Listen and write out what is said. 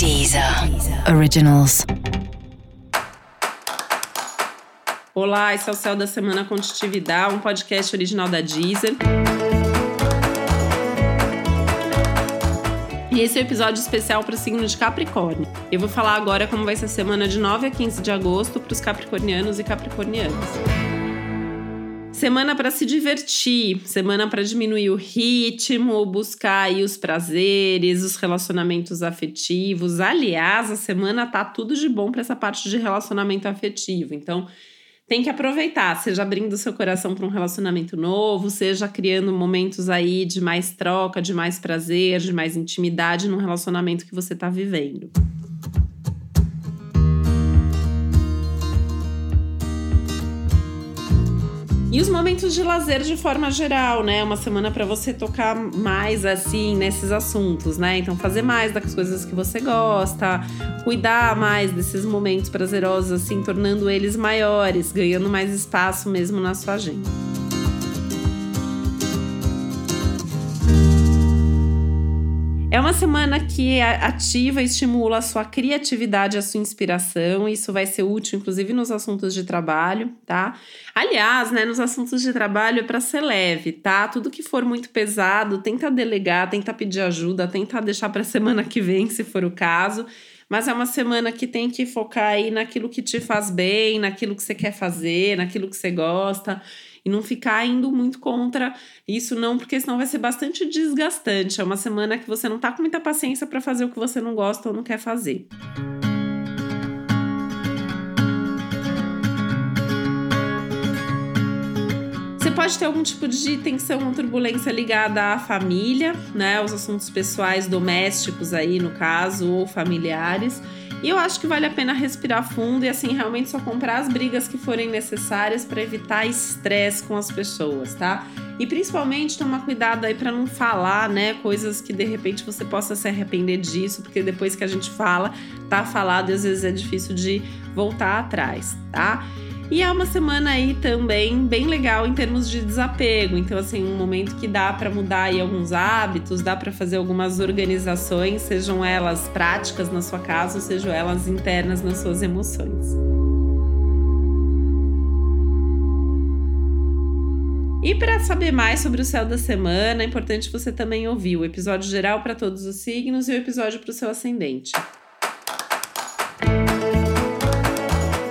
Deezer Originals. Olá, esse é o Céu da Semana Contitividade, um podcast original da Deezer. E esse é o um episódio especial para o signo de Capricórnio. Eu vou falar agora como vai ser a semana de 9 a 15 de agosto para os capricornianos e capricornianas. Semana para se divertir, semana para diminuir o ritmo, buscar aí os prazeres, os relacionamentos afetivos. Aliás, a semana tá tudo de bom para essa parte de relacionamento afetivo. Então, tem que aproveitar, seja abrindo seu coração para um relacionamento novo, seja criando momentos aí de mais troca, de mais prazer, de mais intimidade no relacionamento que você está vivendo. E os momentos de lazer de forma geral, né? Uma semana para você tocar mais assim nesses assuntos, né? Então fazer mais das coisas que você gosta, cuidar mais desses momentos prazerosos assim, tornando eles maiores, ganhando mais espaço mesmo na sua agenda. É uma semana que ativa e estimula a sua criatividade, a sua inspiração. Isso vai ser útil, inclusive, nos assuntos de trabalho, tá? Aliás, né, nos assuntos de trabalho é para ser leve, tá? Tudo que for muito pesado, tenta delegar, tenta pedir ajuda, tenta deixar para semana que vem, se for o caso. Mas é uma semana que tem que focar aí naquilo que te faz bem, naquilo que você quer fazer, naquilo que você gosta e não ficar indo muito contra isso, não, porque senão vai ser bastante desgastante. É uma semana que você não tá com muita paciência para fazer o que você não gosta ou não quer fazer. Você pode ter algum tipo de tensão ou turbulência ligada à família, né? Aos assuntos pessoais domésticos aí, no caso, ou familiares. E eu acho que vale a pena respirar fundo e assim realmente só comprar as brigas que forem necessárias para evitar estresse com as pessoas, tá? E principalmente tomar cuidado aí para não falar, né, coisas que de repente você possa se arrepender disso, porque depois que a gente fala, tá falado e às vezes é difícil de voltar atrás, tá? E é uma semana aí também bem legal em termos de desapego. Então, assim, um momento que dá para mudar aí alguns hábitos, dá para fazer algumas organizações, sejam elas práticas na sua casa ou sejam elas internas nas suas emoções. E para saber mais sobre o céu da semana, é importante você também ouvir o episódio geral para todos os signos e o episódio para o seu ascendente.